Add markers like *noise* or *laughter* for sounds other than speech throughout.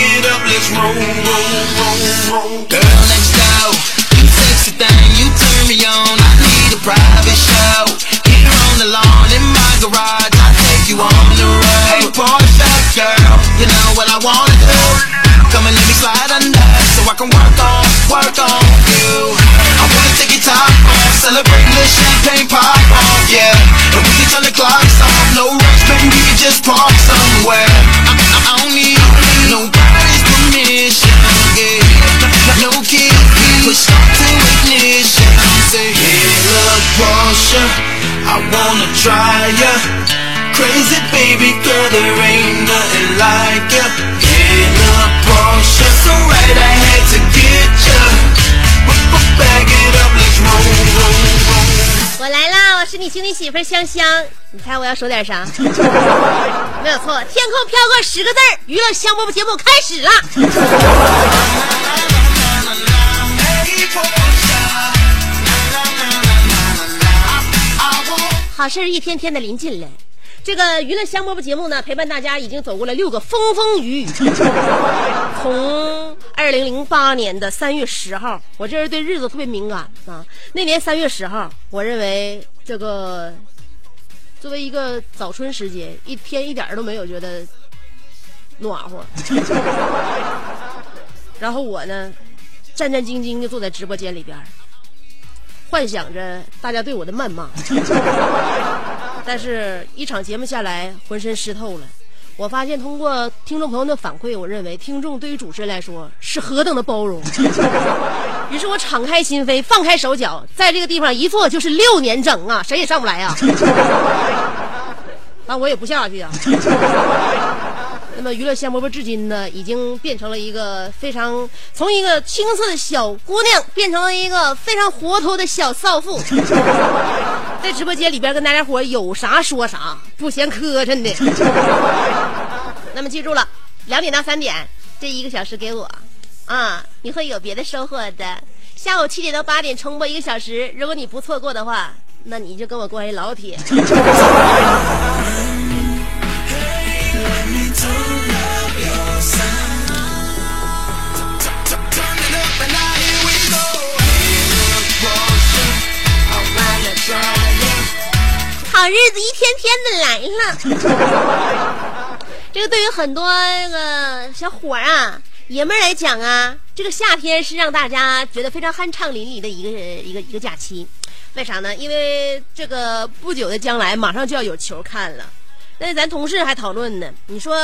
Back it up, let's roll, roll, roll, roll. Girl next door, you sexy thing, you turn me on. I need a private show. Here on the lawn in my garage, I take you on the road. Hey, Portia, girl, you know what I wanna do. Come and let me slide under so I can work on, work on you. I wanna take your top off, celebrate the champagne pop off, 香香。你猜我要说点啥？*laughs* 没有错，天空飘过十个字儿，娱乐香饽饽节目开始了。好事一天天的临近了。这个娱乐香饽饽节目呢，陪伴大家已经走过了六个风风雨雨。*laughs* 从二零零八年的三月十号，我这人对日子特别敏感啊。那年三月十号，我认为这个作为一个早春时节，一天一点儿都没有觉得暖和。*laughs* 然后我呢，战战兢兢的坐在直播间里边儿，幻想着大家对我的谩骂。*laughs* 但是，一场节目下来，浑身湿透了。我发现，通过听众朋友的反馈，我认为听众对于主持人来说是何等的包容。*laughs* 于是我敞开心扉，放开手脚，在这个地方一坐就是六年整啊，谁也上不来啊。那。*laughs* 我也不下去啊。那么娱乐香饽饽至今呢，已经变成了一个非常从一个青涩的小姑娘变成了一个非常活脱的小少妇，在直播间里边跟大家伙有啥说啥，不嫌磕碜的。*laughs* 那么记住了，两点到三点这一个小时给我啊，你会有别的收获的。下午七点到八点重播一个小时，如果你不错过的话，那你就跟我关系老铁。*laughs* 好日子一天天的来了。*laughs* 这个对于很多那个小伙儿啊、爷们儿来讲啊，这个夏天是让大家觉得非常酣畅淋漓的一个一个一个假期。为啥呢？因为这个不久的将来马上就要有球看了。那咱同事还讨论呢，你说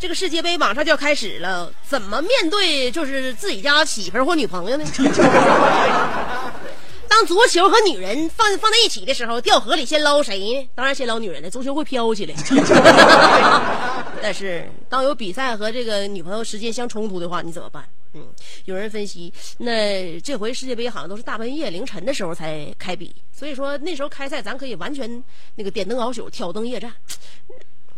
这个世界杯马上就要开始了，怎么面对就是自己家媳妇儿或女朋友呢？当足球和女人放放在一起的时候，掉河里先捞谁呢？当然先捞女人了，足球会飘起来。*laughs* 但是当有比赛和这个女朋友时间相冲突的话，你怎么办？嗯，有人分析，那这回世界杯好像都是大半夜凌晨的时候才开比，所以说那时候开赛，咱可以完全那个点灯熬宿、挑灯夜战。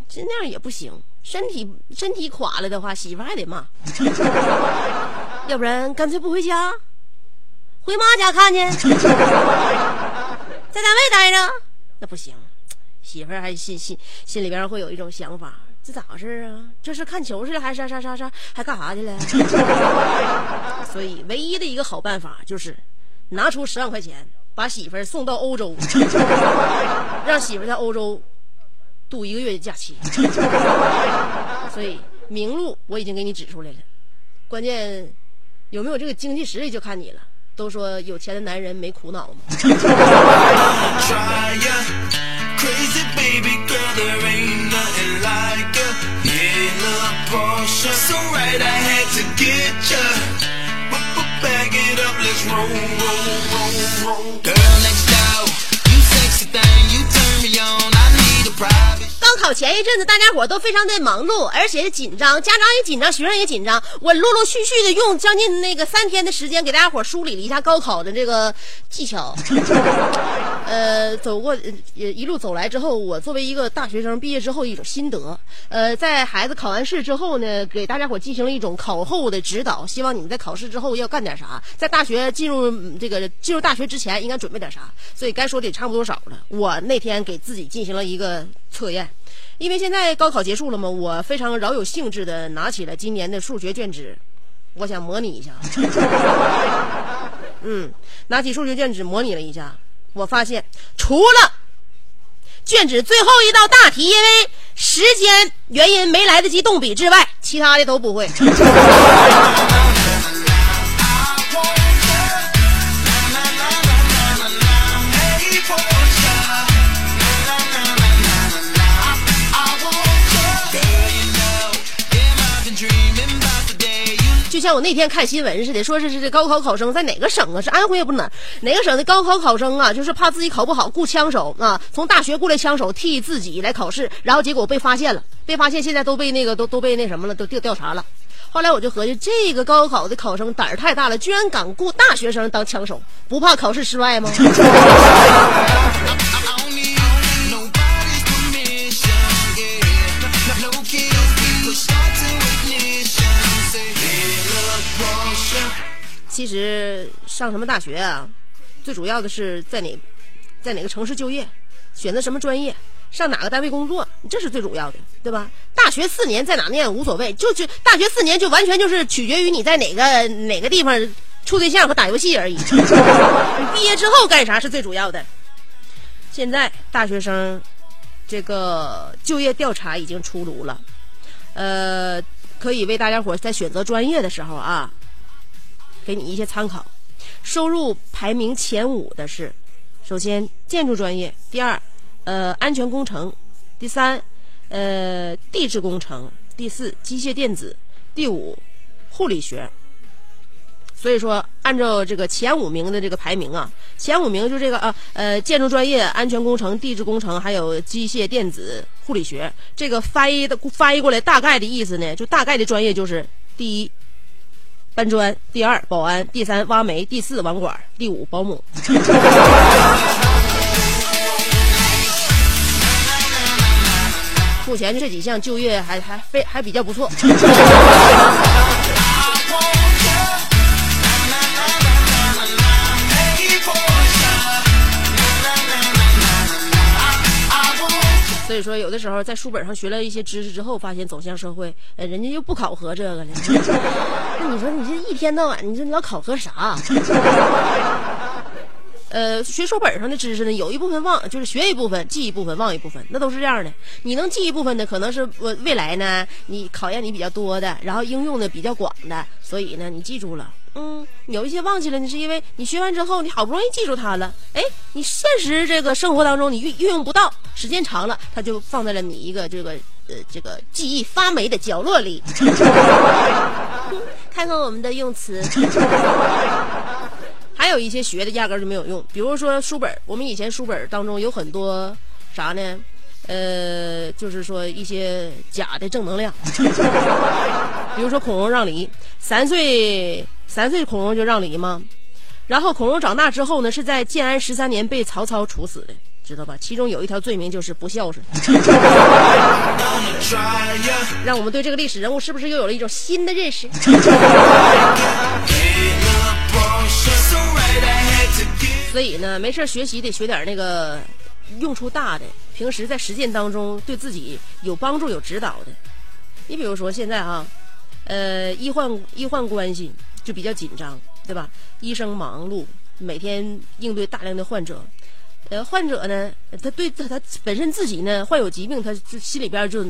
这那样也不行，身体身体垮了的话，媳妇还得骂，*laughs* 要不然干脆不回家，回妈家看去，*laughs* 在单位待着，那不行，媳妇儿还心心心里边会有一种想法，这咋回事啊？这是看球去了，还是啥啥啥啥，还干啥去了？*laughs* 所以唯一的一个好办法就是拿出十万块钱，把媳妇儿送到欧洲，*laughs* 让媳妇儿在欧洲度一个月的假期。所以明路我已经给你指出来了，关键有没有这个经济实力就看你了。都说有钱的男人没苦恼嘛。考前一阵子，大家伙都非常的忙碌，而且紧张，家长也紧张，学生也紧张。我陆陆续续的用将近那个三天的时间，给大家伙梳理了一下高考的这个技巧。*laughs* 呃，走过呃一路走来之后，我作为一个大学生，毕业之后一种心得。呃，在孩子考完试之后呢，给大家伙进行了一种考后的指导，希望你们在考试之后要干点啥，在大学进入这个进入大学之前应该准备点啥。所以该说的也差不多少了。我那天给自己进行了一个测验。因为现在高考结束了嘛，我非常饶有兴致的拿起了今年的数学卷纸，我想模拟一下。*laughs* 嗯，拿起数学卷纸模拟了一下，我发现除了卷纸最后一道大题，因为时间原因没来得及动笔之外，其他的都不会。像我那天看新闻似的，说是是这高考考生在哪个省啊？是安徽也不哪哪个省的高考考生啊？就是怕自己考不好，雇枪手啊，从大学雇来枪手替自己来考试，然后结果被发现了，被发现现在都被那个都都被那什么了，都调调查了。后来我就合计，这个高考的考生胆儿太大了，居然敢雇大学生当枪手，不怕考试失败吗？*laughs* 其实上什么大学啊，最主要的是在哪，在哪个城市就业，选择什么专业，上哪个单位工作，这是最主要的，对吧？大学四年在哪念无所谓，就就大学四年就完全就是取决于你在哪个哪个地方处对象和打游戏而已。你 *laughs* 毕业之后干啥是最主要的。现在大学生这个就业调查已经出炉了，呃，可以为大家伙在选择专业的时候啊，给你一些参考。收入排名前五的是，首先建筑专业，第二，呃，安全工程，第三，呃，地质工程，第四，机械电子，第五，护理学。所以说，按照这个前五名的这个排名啊，前五名就这个啊，呃，建筑专业、安全工程、地质工程，还有机械电子、护理学。这个翻译的翻译过来，大概的意思呢，就大概的专业就是第一搬砖，第二保安，第三挖煤，第四网管，第五保姆。*laughs* 目前这几项就业还还非还比较不错。所以说，有的时候在书本上学了一些知识之后，发现走向社会，呃，人家又不考核这个了。*laughs* 那你说你这一天到晚，你说你要考核啥？*laughs* 呃，学书本上的知识呢，有一部分忘，就是学一部分，记一部分，忘一部分，那都是这样的。你能记一部分的，可能是我未来呢，你考验你比较多的，然后应用的比较广的，所以呢，你记住了。嗯，有一些忘记了，你是因为你学完之后，你好不容易记住它了，哎，你现实这个生活当中你运运用不到，时间长了，它就放在了你一个这个呃这个记忆发霉的角落里。看看我们的用词。还有一些学的压根儿就没有用，比如说书本，我们以前书本当中有很多啥呢？呃，就是说一些假的正能量，*laughs* 比如说孔融让梨，三岁三岁孔融就让梨吗，然后孔融长大之后呢，是在建安十三年被曹操处死的，知道吧？其中有一条罪名就是不孝顺，*laughs* 让我们对这个历史人物是不是又有了一种新的认识？*laughs* 所以呢，没事学习得学点那个用处大的，平时在实践当中对自己有帮助、有指导的。你比如说现在啊，呃，医患医患关系就比较紧张，对吧？医生忙碌，每天应对大量的患者。呃，患者呢，他对他他本身自己呢患有疾病，他就心里边就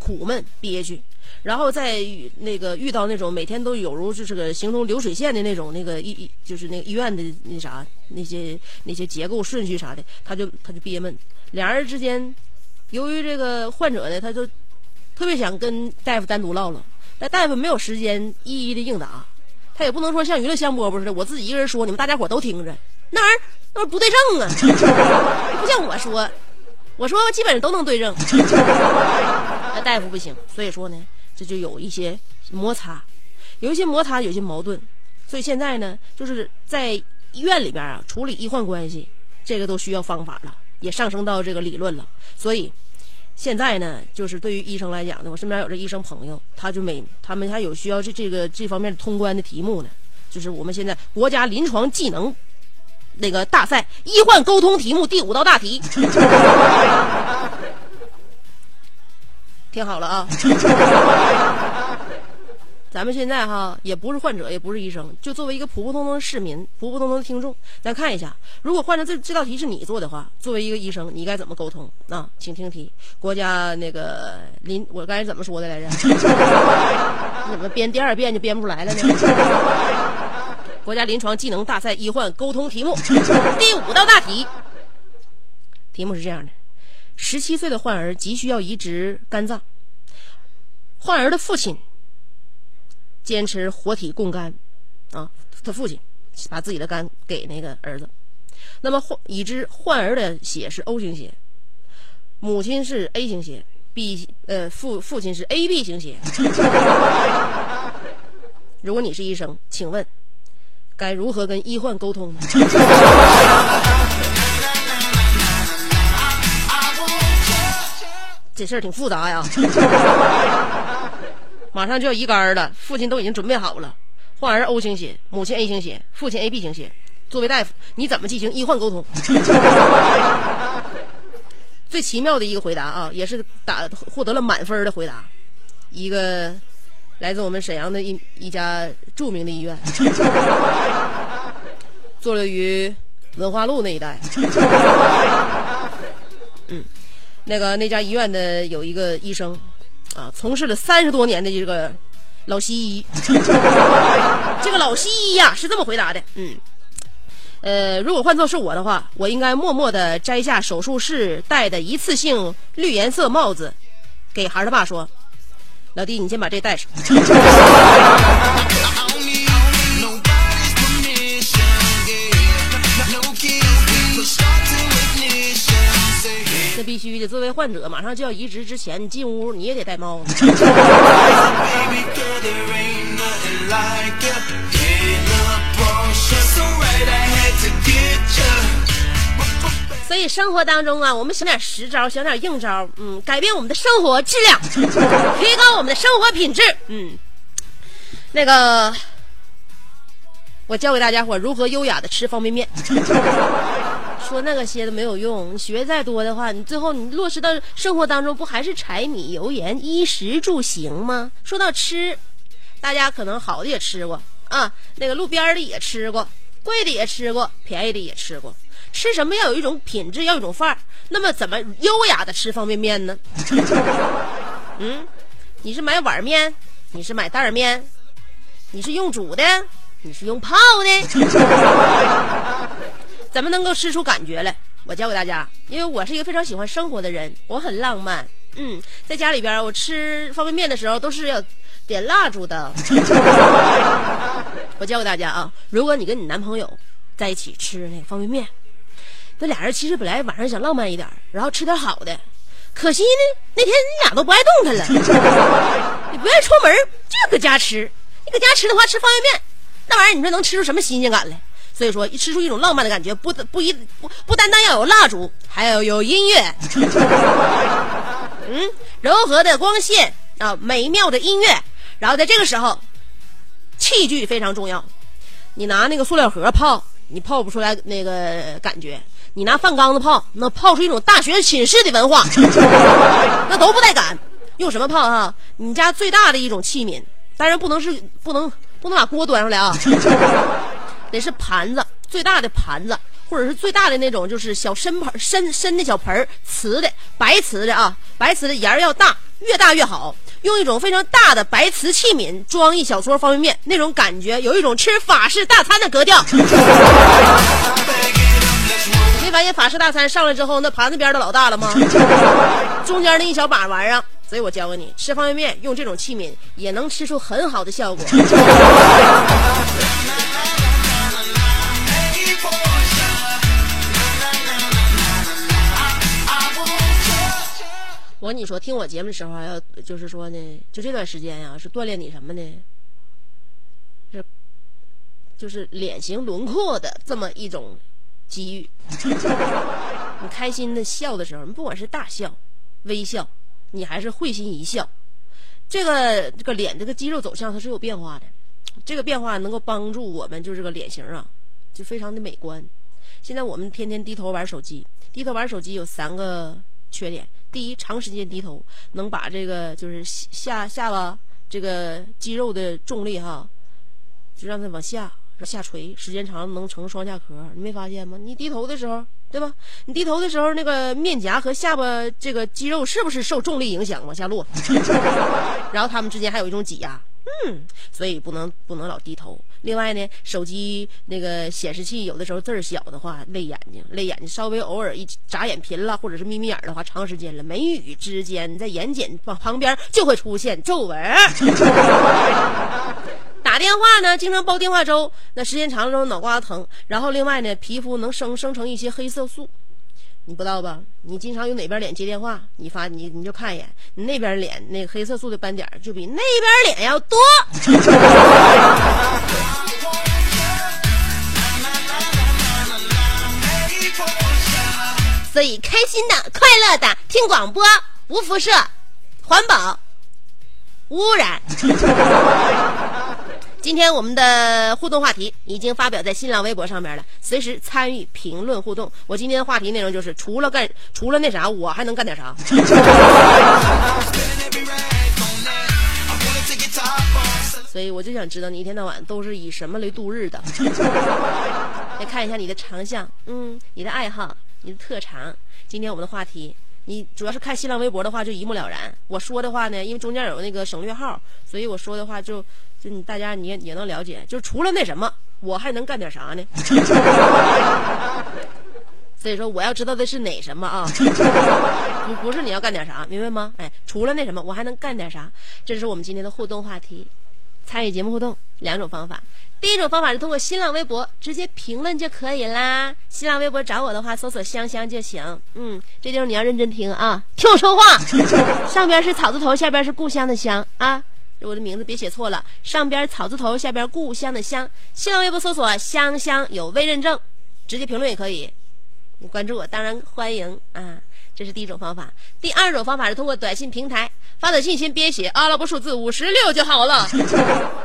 苦闷憋屈。然后再遇那个遇到那种每天都有如就是个形同流水线的那种那个医医就是那个医院的那啥那些那些结构顺序啥的，他就他就憋闷。两人之间，由于这个患者呢，他就特别想跟大夫单独唠唠，但大夫没有时间一一的应答，他也不能说像娱乐香饽饽似的，我自己一个人说，你们大家伙都听着，那玩意儿那玩意儿不对症啊，*laughs* 不像我说，我说基本上都能对症，那大夫不行，所以说呢，这就有一些摩擦，有一些摩擦，有些矛盾，所以现在呢，就是在医院里边啊处理医患关系，这个都需要方法了，也上升到这个理论了，所以。现在呢，就是对于医生来讲呢，我身边有这医生朋友，他就每他们还有需要这这个这方面的通关的题目呢，就是我们现在国家临床技能那个大赛医患沟通题目第五道大题，*laughs* 听好了啊。咱们现在哈也不是患者，也不是医生，就作为一个普普通通的市民、普普通通的听众，咱看一下，如果换成这这道题是你做的话，作为一个医生，你该怎么沟通啊？请听题：国家那个临，我刚才怎么说的来着？你 *laughs* 怎么编第二遍就编不出来了呢？*laughs* 国家临床技能大赛医患沟通题目第五道大题，题目是这样的：十七岁的患儿急需要移植肝脏，患儿的父亲。坚持活体供肝，啊，他父亲把自己的肝给那个儿子，那么患已知患儿的血是 O 型血，母亲是 A 型血，B 呃父父亲是 AB 型血。如果你是医生，请问该如何跟医患沟通？*laughs* 这事儿挺复杂呀。马上就要移肝了，父亲都已经准备好了。患儿 O 型血，母亲 A 型血，父亲 AB 型血。作为大夫，你怎么进行医患沟通？*laughs* 最奇妙的一个回答啊，也是打获得了满分的回答。一个来自我们沈阳的一一家著名的医院，*laughs* 坐落于文化路那一带。*laughs* 嗯，那个那家医院的有一个医生。啊，从事了三十多年的这个老西医，*laughs* 这个老西医呀是这么回答的，嗯，呃，如果换做是我的话，我应该默默的摘下手术室戴的一次性绿颜色帽子，给孩儿他爸说：“老弟，你先把这戴上。” *laughs* 必须的，作为患者，马上就要移植之前，你进屋你也得戴帽子。*laughs* 所以生活当中啊，我们想点实招，想点硬招，嗯，改变我们的生活质量，*laughs* 提高我们的生活品质，嗯，那个，我教给大家伙如何优雅的吃方便面。*laughs* 说那个些都没有用，你学再多的话，你最后你落实到生活当中，不还是柴米油盐衣食住行吗？说到吃，大家可能好的也吃过啊，那个路边的也吃过，贵的也吃过，便宜的也吃过。吃什么要有一种品质，要有一种范儿。那么怎么优雅的吃方便面呢？*laughs* 嗯，你是买碗面，你是买袋面，你是用煮的，你是用泡的？怎么能够吃出感觉来？我教给大家，因为我是一个非常喜欢生活的人，我很浪漫。嗯，在家里边，我吃方便面的时候都是要点蜡烛的。*laughs* 我教给大家啊，如果你跟你男朋友在一起吃那个方便面，那俩人其实本来晚上想浪漫一点，然后吃点好的，可惜呢，那天你俩都不爱动弹了，*laughs* 你不愿意出门，就搁家吃。你搁家吃的话，吃方便面，那玩意儿你说能吃出什么新鲜感来？所以说，吃出一种浪漫的感觉，不不一不不单单要有蜡烛，还要有音乐。嗯，柔和的光线啊，美妙的音乐。然后在这个时候，器具非常重要。你拿那个塑料盒泡，你泡不出来那个感觉；你拿饭缸子泡，那泡出一种大学寝室的文化，*laughs* 那都不带感。用什么泡哈？你家最大的一种器皿，当然不能是不能不能把锅端出来啊。得是盘子最大的盘子，或者是最大的那种，就是小深盆、深深的小盆儿，瓷的白瓷的啊，白瓷的沿儿要大，越大越好。用一种非常大的白瓷器皿装一小撮方便面，那种感觉有一种吃法式大餐的格调。*laughs* 没发现法式大餐上来之后，那盘子边都老大了吗？*laughs* 中间那一小把玩意儿，所以我教给你，吃方便面用这种器皿也能吃出很好的效果。我跟你说，听我节目的时候，要就是说呢，就这段时间呀、是锻炼你什么呢？是就是脸型轮廓的这么一种机遇。*laughs* 你开心的笑的时候，你不管是大笑、微笑，你还是会心一笑，这个这个脸这个肌肉走向它是有变化的，这个变化能够帮助我们就是这个脸型啊，就非常的美观。现在我们天天低头玩手机，低头玩手机有三个缺点：第一，长时间低头能把这个就是下下巴这个肌肉的重力哈，就让它往下下垂，时间长能成双下壳。你没发现吗？你低头的时候，对吧？你低头的时候，那个面颊和下巴这个肌肉是不是受重力影响往下落？*laughs* 然后它们之间还有一种挤压。嗯，所以不能不能老低头。另外呢，手机那个显示器有的时候字儿小的话累眼睛，累眼睛。稍微偶尔一眨眼频了，或者是眯眯眼的话，长时间了，眉宇之间在眼睑旁旁边就会出现皱纹。*laughs* 打电话呢，经常煲电话粥，那时间长了之后脑瓜疼。然后另外呢，皮肤能生生成一些黑色素。你不知道吧？你经常用哪边脸接电话，你发你你就看一眼，你那边脸那个黑色素的斑点就比那边脸要多。所以开心的、快乐的听广播，无辐射，环保，污染。今天我们的互动话题已经发表在新浪微博上面了，随时参与评论互动。我今天的话题内容就是，除了干除了那啥，我还能干点啥？*laughs* 所以我就想知道你一天到晚都是以什么来度日的？*laughs* 来看一下你的长项，嗯，你的爱好，你的特长。今天我们的话题。你主要是看新浪微博的话，就一目了然。我说的话呢，因为中间有那个省略号，所以我说的话就就你大家你也也能了解。就除了那什么，我还能干点啥呢？*laughs* 所以说我要知道的是哪什么啊？*laughs* 不不是你要干点啥，明白吗？哎，除了那什么，我还能干点啥？这是我们今天的互动话题。参与节目互动两种方法，第一种方法是通过新浪微博直接评论就可以啦。新浪微博找我的话，搜索“香香”就行。嗯，这地方你要认真听啊，听我说话。上边是草字头，下边是故乡的乡啊。我的名字别写错了，上边草字头，下边故乡的乡。新浪微博搜索“香香”，有微认证，直接评论也可以。你关注我，当然欢迎啊。这是第一种方法。第二种方法是通过短信平台发短信，先编写阿拉伯数字五十六就好了。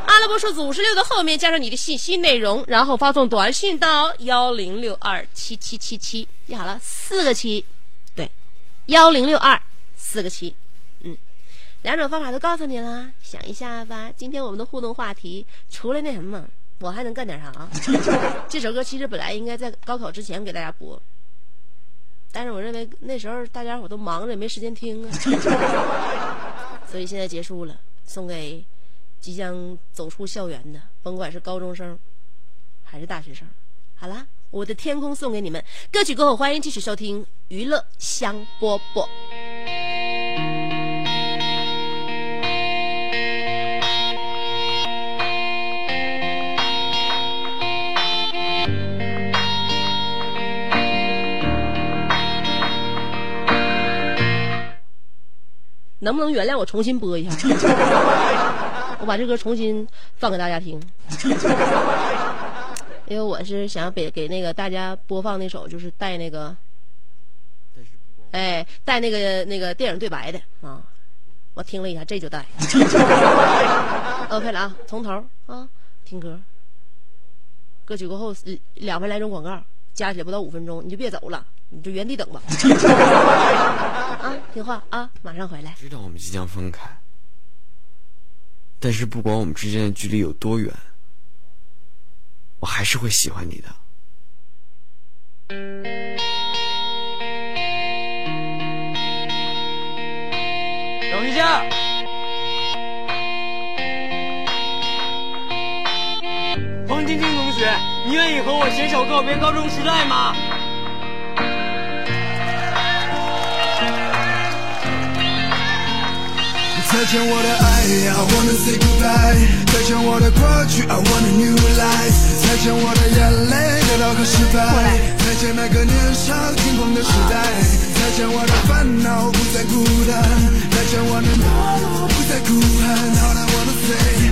阿拉伯数字五十六的后面加上你的信息内容，然后发送短信到幺零六二七七七七记好了，四个七，对，幺零六二四个七，嗯，两种方法都告诉你了，想一下吧。今天我们的互动话题除了那什么，我还能干点啥？*laughs* 这首歌其实本来应该在高考之前给大家播。但是我认为那时候大家伙都忙着，也没时间听啊，*laughs* 所以现在结束了，送给即将走出校园的，甭管是高中生还是大学生。好啦，我的天空送给你们，歌曲过后欢迎继续收听娱乐香饽饽。能不能原谅我重新播一下？*laughs* 我把这歌重新放给大家听，*laughs* 因为我是想给给那个大家播放那首就是带那个，哎，带那个那个电影对白的啊。我听了一下，这就带。*laughs* OK 了啊，从头啊，听歌。歌曲过后两分来钟广告，加起来不到五分钟，你就别走了。你就原地等吧。*laughs* 啊，听话啊，马上回来。知道我们即将分开。但是不管我们之间的距离有多远。我还是会喜欢你的。等一下。方晶晶同学，你愿意和我携手告别高中时代吗？再见我的爱，I wanna say goodbye。再见我的过去，I want a new life。再见我的眼泪，跌倒和失败。再见那个年少轻狂的时代。再见我的烦恼，不再孤单。再见我的懦弱，不再哭喊。All I wanna say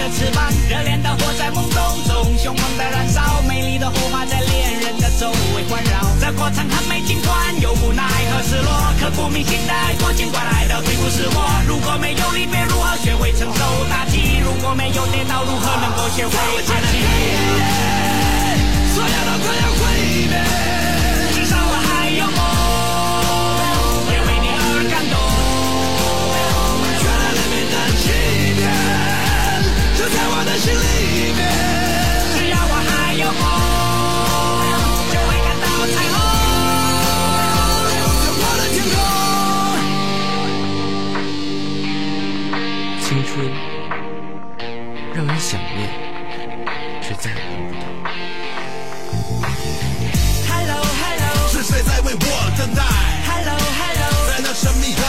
的翅膀。热烈的火在懵懂中凶猛的燃烧，美丽的火花在恋人的周围环绕。这过程很美，尽管有无奈和失落，刻骨铭心的爱过，尽管来的并不是我。如果没有离别，如何学会承受打击？如果没有跌倒，如何能够学会爬起？所有的快要为我等待？ Hello Hello 在那神秘的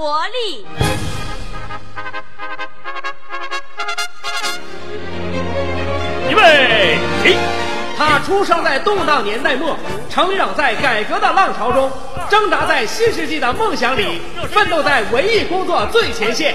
活力》。预备起！他出生在动荡年代末，成长在改革的浪潮中，挣扎在新世纪的梦想里，奋斗在文艺工作最前线。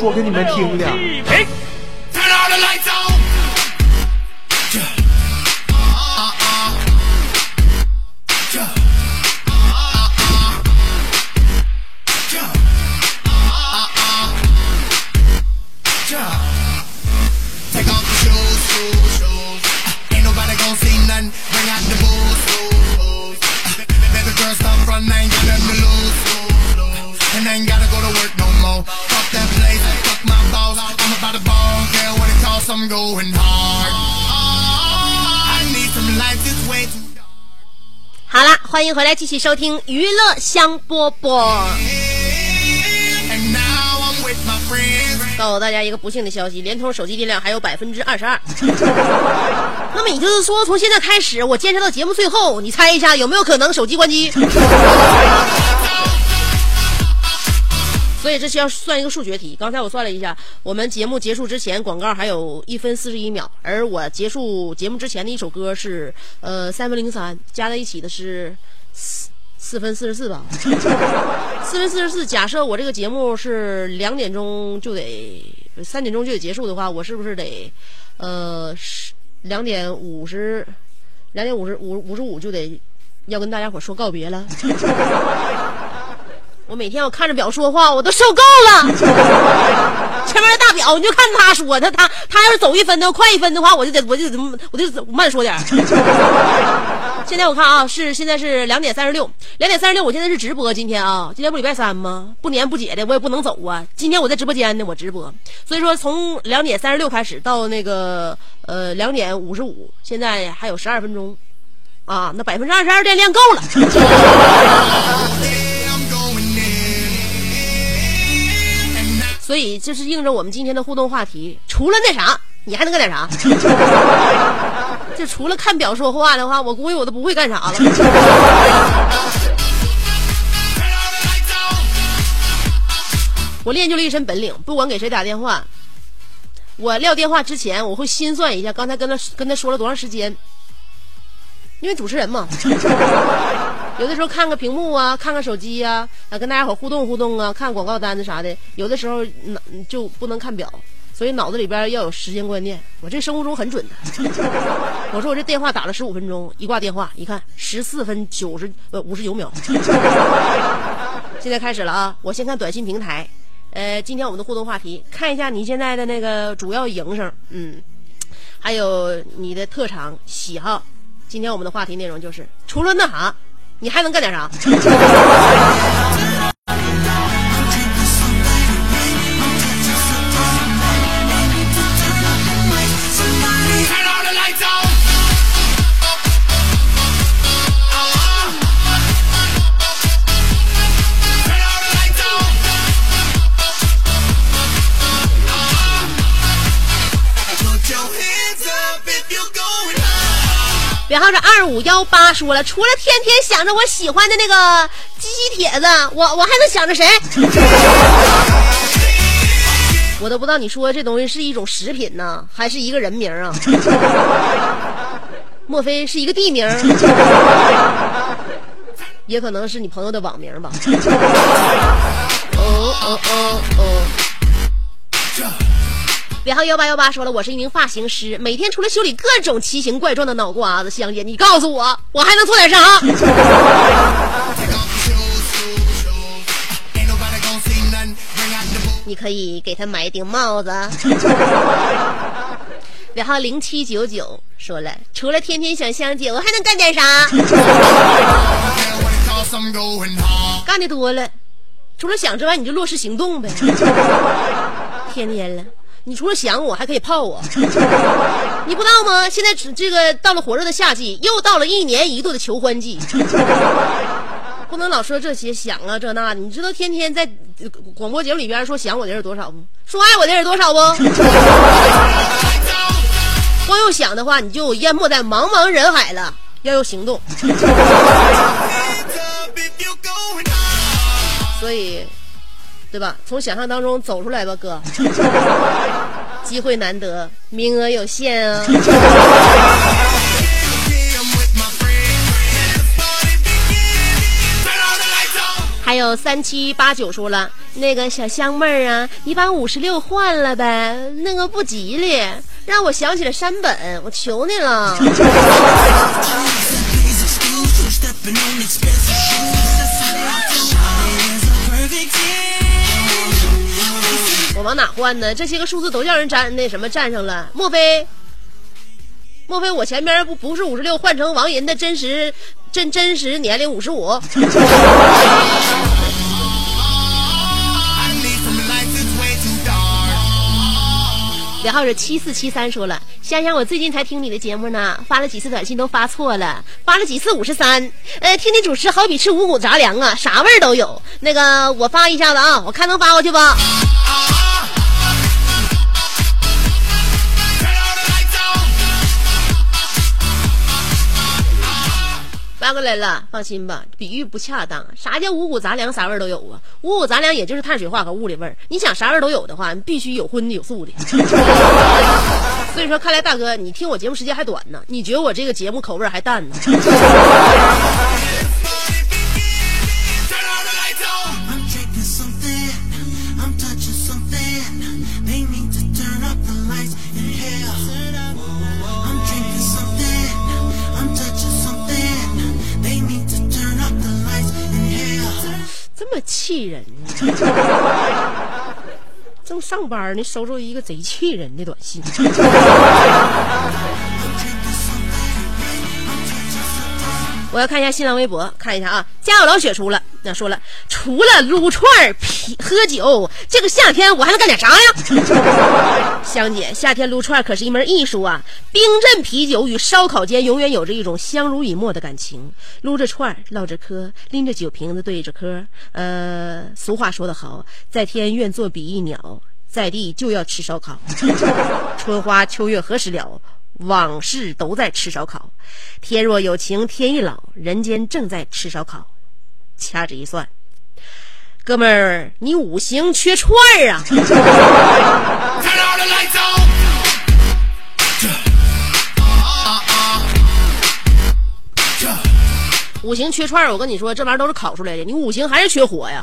说给你们听的。Girl, what it costs, I'm going hard. I need some lights, it's way too 好啦，欢迎回来继续收听娱乐香饽饽。告诉大家一个不幸的消息，联通手机电量还有百分之二十二。*laughs* 那么也就是说，从现在开始，我坚持到节目最后，你猜一下有没有可能手机关机？所以这需要算一个数学题。刚才我算了一下，我们节目结束之前广告还有一分四十一秒，而我结束节目之前的一首歌是呃三分零三，加在一起的是四四分四十四吧。*laughs* 四分四十四，假设我这个节目是两点钟就得三点钟就得结束的话，我是不是得呃十两点五十两点五十五五十五就得要跟大家伙说告别了？*laughs* 我每天我看着表说话，我都受够了。*laughs* 前面大表你就看他说，他他他要是走一分的快一分的话，我就得我就得我就得慢说点。*laughs* 现在我看啊，是现在是两点三十六，两点三十六，我现在是直播。今天啊，今天不礼拜三吗？不年不节的，我也不能走啊。今天我在直播间呢，我直播，所以说从两点三十六开始到那个呃两点五十五，现在还有十二分钟啊，那百分之二十二电量够了。所以就是应着我们今天的互动话题，除了那啥，你还能干点啥？*laughs* 就除了看表说话的话，我估计我都不会干啥了。*laughs* 我练就了一身本领，不管给谁打电话，我撂电话之前，我会心算一下刚才跟他跟他说了多长时间，因为主持人嘛，有的时候看个屏幕啊，看看手机呀、啊，跟大家伙互动互动啊，看广告单子啥的，有的时候脑就不能看表，所以脑子里边要有时间观念。我这生物钟很准的，*laughs* 我说我这电话打了十五分钟，一挂电话一看十四分九十呃五十九秒。*laughs* 现在开始了啊！我先看短信平台，呃，今天我们的互动话题，看一下你现在的那个主要营生，嗯，还有你的特长喜好。今天我们的话题内容就是，除了那啥，你还能干点啥？*laughs* 别号是二五幺八说了，除了天天想着我喜欢的那个鸡鸡帖子，我我还能想着谁？*laughs* 我都不知道你说这东西是一种食品呢，还是一个人名啊？*laughs* 莫非是一个地名？也可能是你朋友的网名吧。哦哦哦哦。尾号幺八幺八说了，我是一名发型师，每天除了修理各种奇形怪状的脑瓜子，香姐，你告诉我，我还能做点啥. *laughs* 你可以给他买一顶帽子。*laughs* 尾号零七九九说了，除了天天想香姐，我还能干点啥. *laughs* 干的多了，除了想之外，你就落实行动呗。天天了，你除了想我，还可以泡我。*laughs* 你不知道吗？现在只这个到了火热的夏季，又到了一年一度的求欢季。*laughs* 不能老说这些想啊这那的，你知道天天在广播节目里边说想我的人多少不？说爱我的人多少不？*laughs* 光用想的话，你就淹没在茫茫人海了。要用行动，所以，对吧？从想象当中走出来吧，哥。机会难得，名额有限啊。还有三七八九说了，那个小香妹儿啊，你把五十六换了呗，那个不吉利，让我想起了山本，我求你了。*laughs* 我往哪换呢？这些个数字都叫人占那什么占上了，莫非？莫非我前边不不是五十六换成王银的真实真真实年龄五十五. *laughs* 尾号是七四七三说了，香香，我最近才听你的节目呢，发了几次短信都发错了，发了几次五十三，呃，听你主持好比吃五谷杂粮啊，啥味儿都有。那个我发一下子啊，我看能发过去不？发过来了，放心吧，比喻不恰当。啥叫五谷杂粮，啥味儿都有啊？五谷杂粮也就是碳水化合物的味儿。你想啥味儿都有的话，你必须有荤的有素的。*laughs* 所以说，看来大哥你听我节目时间还短呢，你觉得我这个节目口味还淡呢？*laughs* 这么气人呢？正上班呢，收着一个贼气人的短信。我要看一下新浪微博，看一下啊，家有老雪出了，那说了，除了撸串、啤喝酒，这个夏天我还能干点啥呀？*laughs* 香姐，夏天撸串可是一门艺术啊！冰镇啤酒与烧烤间永远有着一种相濡以沫的感情，撸着串，唠着嗑，拎着酒瓶子对着嗑。呃，俗话说得好，在天愿作比翼鸟，在地就要吃烧烤。*laughs* 春花秋月何时了？往事都在吃烧烤。天若有情天亦老，人间正在吃烧烤。掐指一算，哥们儿，你五行缺串儿啊！五行缺串儿，我跟你说，这玩意儿都是烤出来的。你五行还是缺火呀？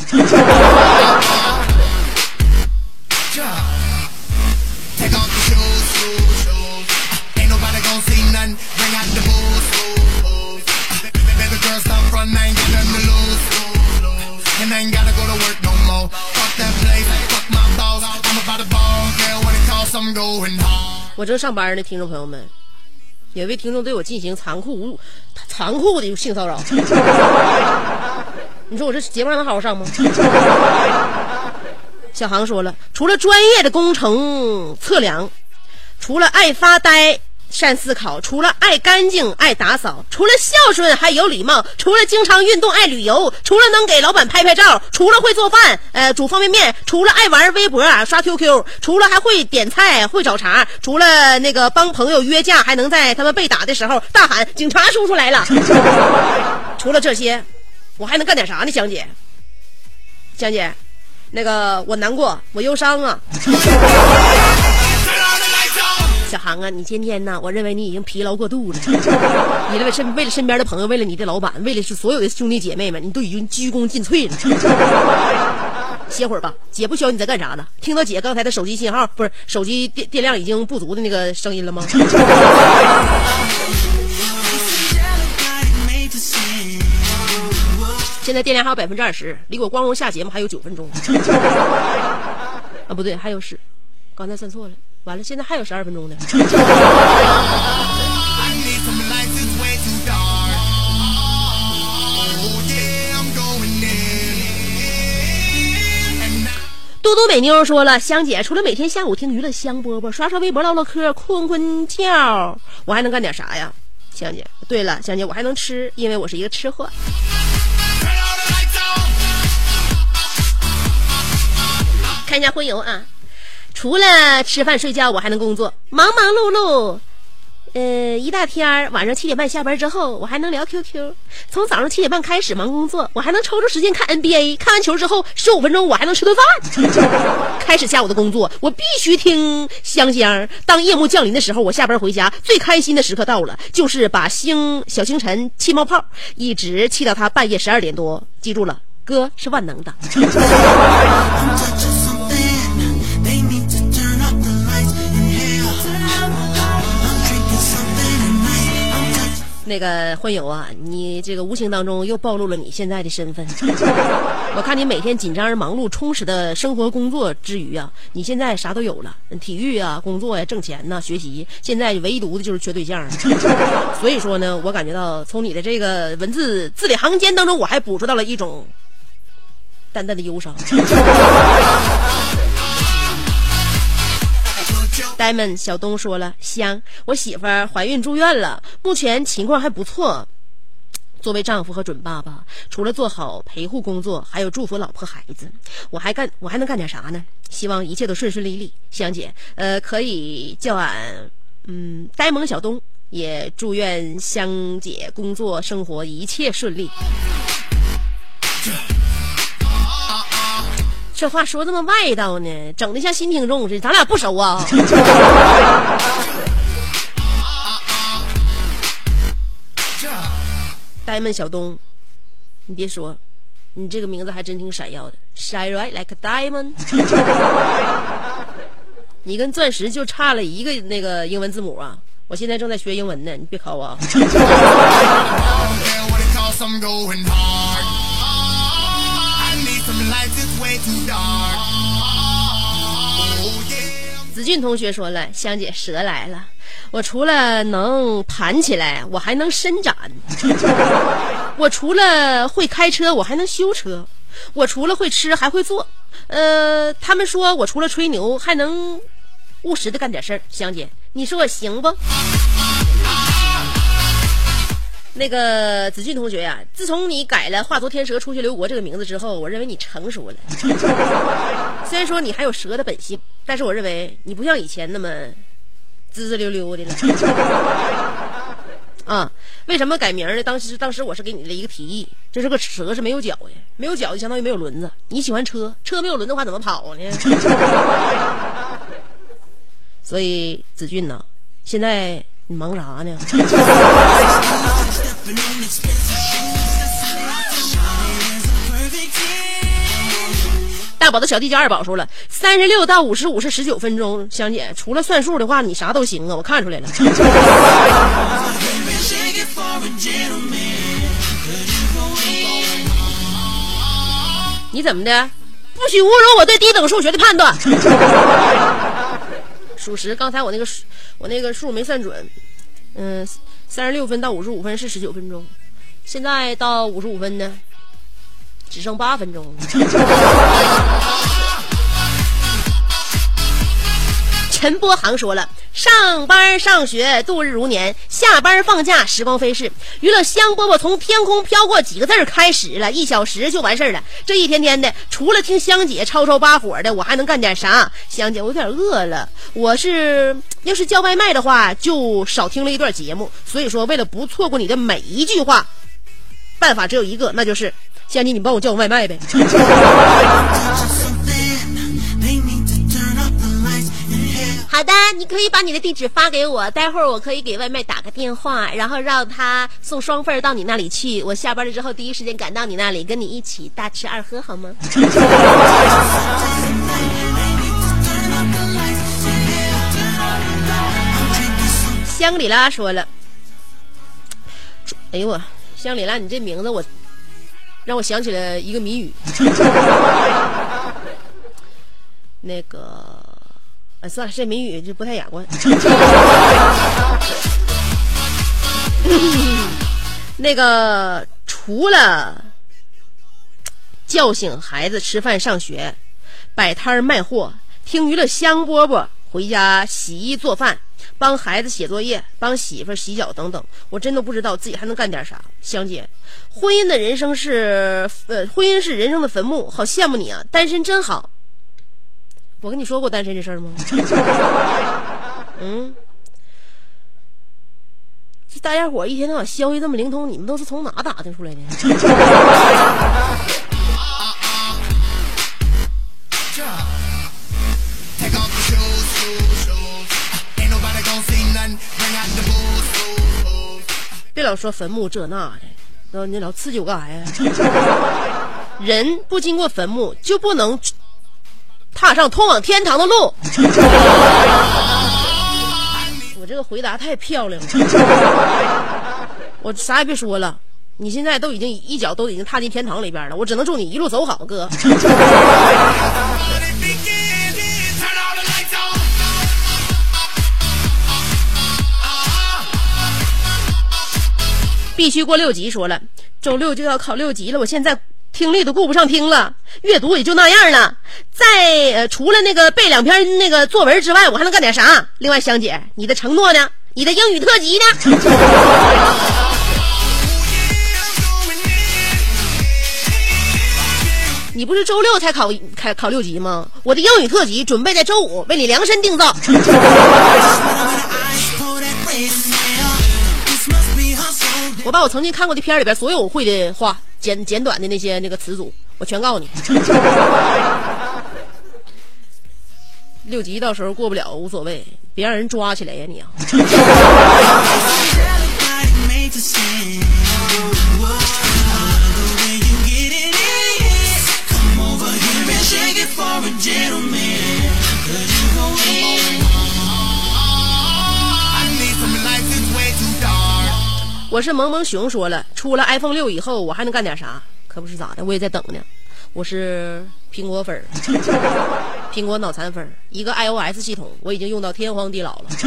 我正上班呢，听众朋友们，有一位听众对我进行残酷无、残酷的性骚扰。*laughs* 你说我这节目还能好好上吗？*laughs* 小航说了，除了专业的工程测量，除了爱发呆、善思考，除了爱干净、爱打扫，除了孝顺还有礼貌，除了经常运动、爱旅游，除了能给老板拍拍照，除了会做饭，呃，煮方便面，除了爱玩微博、刷 QQ，除了还会点菜、会找茬，除了那个帮朋友约架，还能在他们被打的时候大喊“警察叔叔来了”。*laughs* 除了这些，我还能干点啥呢？香姐，香姐，那个我难过，我忧伤啊。小航啊，你今天呢？我认为你已经疲劳过度了。*laughs* 你为了身为了身边的朋友，为了你的老板，为了是所有的兄弟姐妹们，你都已经鞠躬尽瘁了。*laughs* 歇会儿吧，姐不需要你在干啥呢？听到姐刚才的手机信号不是手机电电量已经不足的那个声音了吗. *laughs* 现在电量还有百分之二十，离我光荣下节目还有九分钟。啊，不对，还有十，刚才算错了。完了，现在还有十二分钟呢。Oh *laughs* 嘟嘟美妞说了，香姐除了每天下午听娱乐香饽饽、刷刷微博、唠唠嗑、困困觉，我还能干点啥呀？香姐，对了，香姐，我还能吃，因为我是一个吃货。*laughs* 看一下荤油啊，除了吃饭睡觉，我还能工作，忙忙碌碌。呃，一大天儿，晚上七点半下班之后，我还能聊 QQ。从早上七点半开始忙工作，我还能抽出时间看 NBA。看完球之后，十五分钟我还能吃顿饭。*laughs* 开始下午的工作，我必须听香香。当夜幕降临的时候，我下班回家，最开心的时刻到了，就是把星小星辰气冒泡，一直气到他半夜十二点多。记住了，哥是万能的。那个欢友啊，你这个无形当中又暴露了你现在的身份。*laughs* 我看你每天紧张而忙碌、充实的生活工作之余啊，你现在啥都有了，体育啊、工作呀、挣钱呐、学习，现在唯独的就是缺对象。*laughs* 所以说呢，我感觉到从你的这个文字字里行间当中，我还捕捉到了一种淡淡的忧伤。*laughs* 呆萌小东说了，香，我媳妇儿怀孕住院了，目前情况还不错。作为丈夫和准爸爸，除了做好陪护工作，还有祝福老婆孩子，我还干我还能干点啥呢？希望一切都顺顺利利。香姐，呃，可以叫俺嗯呆萌小东，也祝愿香姐工作生活一切顺利。这话说这么外道呢，整的像新听众似的，咱俩不熟啊。呆萌小东，你别说，你这个名字还真挺闪耀的，shine right like a diamond。你跟钻石就差了一个那个英文字母啊！我现在正在学英文呢，你别考我子俊同学说了，香姐蛇来了，我除了能盘起来，我还能伸展；*laughs* 我除了会开车，我还能修车；我除了会吃，还会做。呃，他们说我除了吹牛，还能务实的干点事儿。香姐，你说我行不？那个子俊同学呀、自从你改了“化作天蛇出去流国”这个名字之后，我认为你成熟了。*laughs* 虽然说你还有蛇的本性，但是我认为你不像以前那么滋滋溜溜的了。*laughs* 啊，为什么改名呢？当时当时我是给你的一个提议，这是个蛇是没有脚的，没有脚就相当于没有轮子。你喜欢车，车没有轮子的话怎么跑呢？*laughs* 所以子俊呐，现在你忙啥呢？大宝的小弟叫二宝说了，三十六到五十五是十九分钟。香姐，除了算数的话，你啥都行啊，我看出来了。*laughs* 你怎么的？不许侮辱我对低等数学的判断。*laughs* 属实，刚才我那个数，我那个数没算准。嗯，三十六分到五十五分是十九分钟，现在到五十五分呢，只剩八分钟。*laughs* 陈波航说了：“上班上学度日如年，下班放假时光飞逝。娱乐香饽饽从天空飘过几个字儿开始了，一小时就完事儿了。这一天天的，除了听香姐吵吵巴火的，我还能干点啥？香姐，我有点饿了。我是要是叫外卖的话，就少听了一段节目。所以说，为了不错过你的每一句话，办法只有一个，那就是香姐，你帮我叫个外卖呗。”好的，你可以把你的地址发给我，待会儿我可以给外卖打个电话，然后让他送双份到你那里去。我下班了之后第一时间赶到你那里，跟你一起大吃二喝，好吗？*laughs* 香格里拉说了，哎呦我，香里拉，你这名字我让我想起了一个谜语，*laughs* 那个。哎，算了，这谜语就不太雅观。*laughs* 那个除了叫醒孩子吃饭上学，摆摊儿卖货，听娱乐香饽饽，回家洗衣做饭，帮孩子写作业，帮媳妇儿洗脚等等，我真的不知道自己还能干点啥。香姐，婚姻的人生是呃，婚姻是人生的坟墓，好羡慕你啊，单身真好。我跟你说过单身这事儿吗？*laughs* 嗯，这大家伙儿一天到晚消息这么灵通，你们都是从哪打听出来的？别老说坟墓这那的，那你老刺激我干啥呀？*laughs* 人不经过坟墓就不能。踏上通往天堂的路。*laughs* 我这个回答太漂亮了，我啥也别说了。你现在都已经一脚都已经踏进天堂里边了，我只能祝你一路走好，哥。*laughs* 必须过六级。说了，周六就要考六级了，我现在听力都顾不上听了，阅读也就那样了。再，除了那个背两篇那个作文之外，我还能干点啥？另外，香姐，你的承诺呢？你的英语特辑呢？*laughs* 你不是周六才考考考六级吗？我的英语特辑准备在周五为你量身定造。我把我曾经看过的片里边所有会的话，简简短的那些那个词组，我全告诉你。*laughs* 六级到时候过不了无所谓，别让人抓起来呀你啊！*laughs* 我是萌萌熊说了，出了 iPhone 六以后，我还能干点啥？可不是咋的，我也在等呢。我是苹果粉儿，*laughs* 苹果脑残粉儿，一个 iOS 系统我已经用到天荒地老了。*laughs*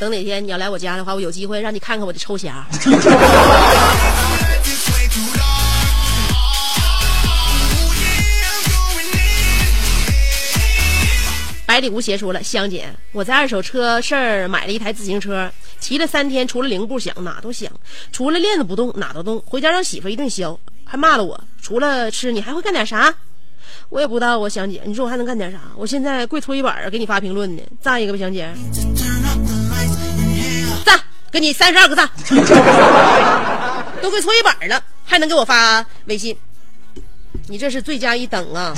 等哪天你要来我家的话，我有机会让你看看我的抽匣。*laughs* 百里无邪说了，香姐，我在二手车市儿买了一台自行车，骑了三天，除了零部响哪都响，除了链子不动哪都动。回家让媳妇一顿削，还骂了我。除了吃，你还会干点啥？我也不知道啊，香姐，你说我还能干点啥？我现在跪搓衣板儿给你发评论呢，赞一个吧，香姐。赞，给你三十二个赞。*laughs* 都跪搓衣板了，还能给我发微信？你这是罪加一等啊！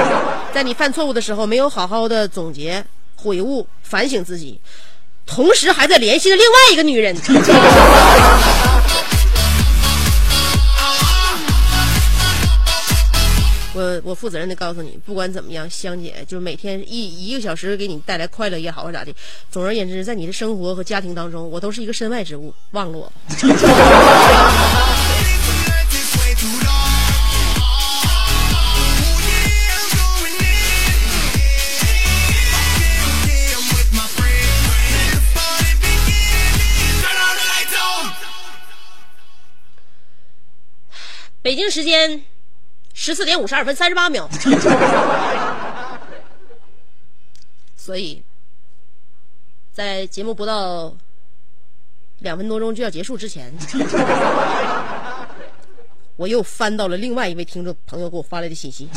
*laughs* 在你犯错误的时候，没有好好的总结、悔悟、反省自己，同时还在联系着另外一个女人。*laughs* 我我负责任的告诉你，不管怎么样，香姐就每天一一个小时给你带来快乐也好，或咋的。总而言之，在你的生活和家庭当中，我都是一个身外之物，忘了我吧。*laughs* 北京时间十四点五十二分三十八秒，*laughs* 所以，在节目不到两分多钟就要结束之前，我又翻到了另外一位听众朋友给我发来的信息。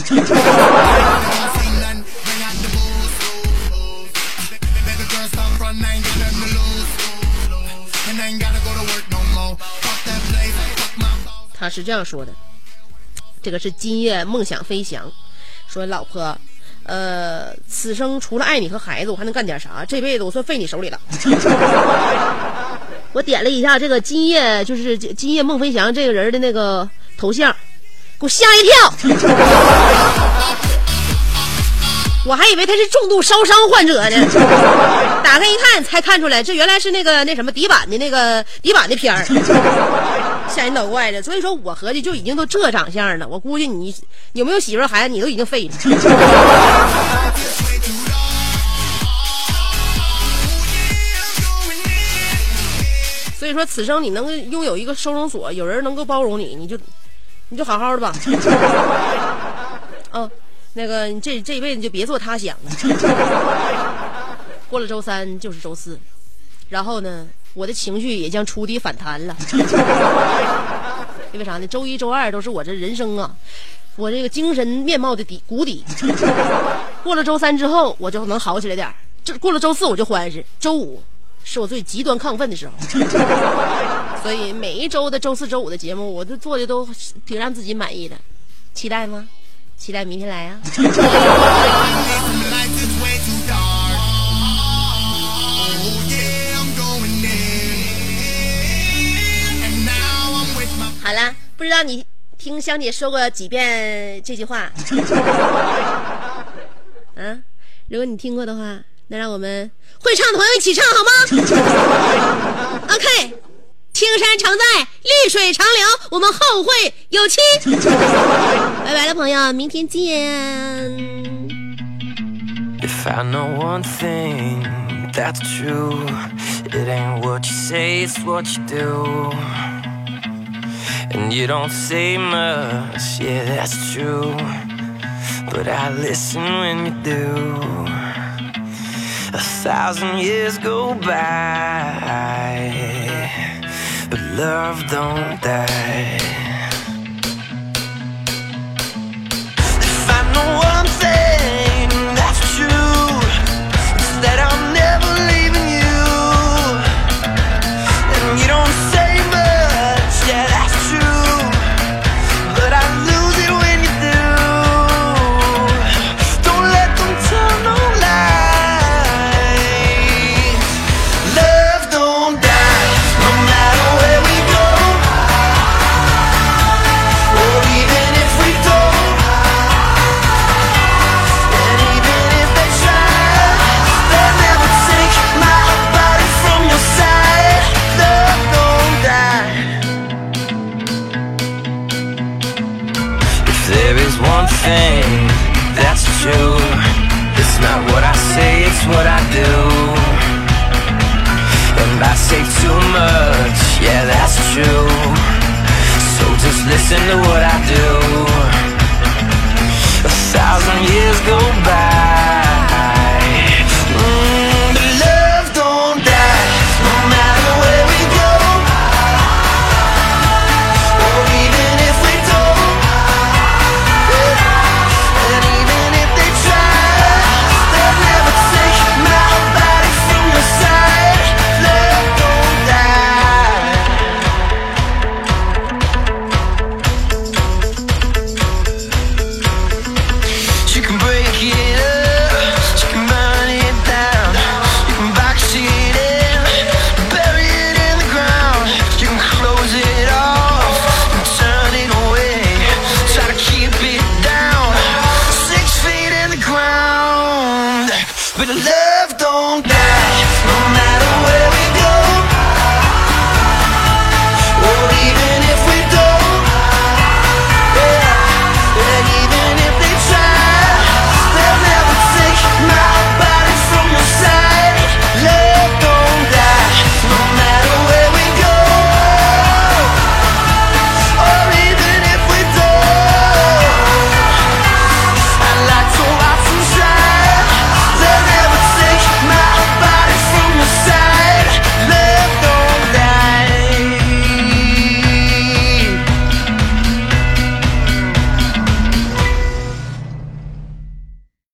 他是这样说的，这个是今夜梦想飞翔，说老婆，呃，此生除了爱你和孩子，我还能干点啥？这辈子我算废你手里了。*laughs* 我点了一下这个今夜就是今夜梦飞翔这个人的那个头像，给我吓一跳，我还以为他是重度烧伤患者呢。打开一看，才看出来这原来是那个那什么底板的那个底板的片儿。吓人倒怪的，所以说我合计就已经都这长相了，我估计你有没有媳妇孩子，你都已经废了。*laughs* 所以说，此生你能拥有一个收容所，有人能够包容你，你就你就好好的吧。*laughs* 哦，那个这这一辈子就别做他想了。*laughs* 过了周三就是周四，然后呢？我的情绪也将触底反弹了，因为啥呢？周一、周二都是我这人生啊，我这个精神面貌的底谷底。过了周三之后，我就能好起来点这过了周四我就欢实，周五是我最极端亢奋的时候。所以每一周的周四周五的节目，我都做的都挺让自己满意的。期待吗？期待明天来啊！不知道你听香姐说过几遍这句话。嗯 *laughs* 如果你听过的话那让我们会唱的朋友一起唱好吗？*laughs* Ok 青山常在绿水长流我们后会有期。*laughs* 拜拜了朋友明天见。If i know one thing that's true. It ain't what you say it's what you do. And you don't say much, yeah, that's true. But I listen when you do. A thousand years go by, but love don't die. much, yeah that's true. So just listen to what I do. A thousand years go by.